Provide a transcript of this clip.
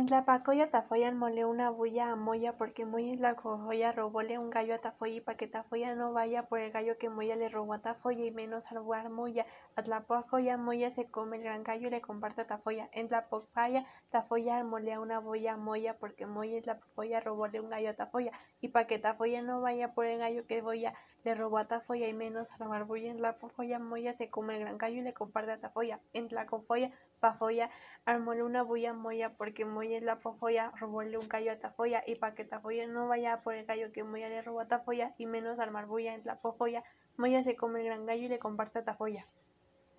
En Tlapacoya Tafoya mole una bulla a Moya porque Moya es la cojoya robóle un gallo a Tafoya y pa' que Tafoya no vaya por el gallo que Moya le robó a Tafoya y menos al Moya. A Tlapacoya Moya se come el gran gallo y le comparte a Tafoya. En Tlapocaya Tafoya mole una bulla a Moya porque Moya es la cojoya robóle un gallo a Tafoya y pa' que Tafoya no vaya por el gallo que Moya le robó a Tafoya y menos al Barbulla. En Tlapojoya Moya se come el gran gallo y le comparte a Tafoya. En Tlacopoya Pafoya armóle una bulla a Moya porque Moya la Tafoya robóle un gallo a Tafoya y pa' que Tafoya no vaya por el gallo que Moya le robó a Tafoya y menos al Marbulla en la Moya se come el gran gallo y le comparte a Tafoya.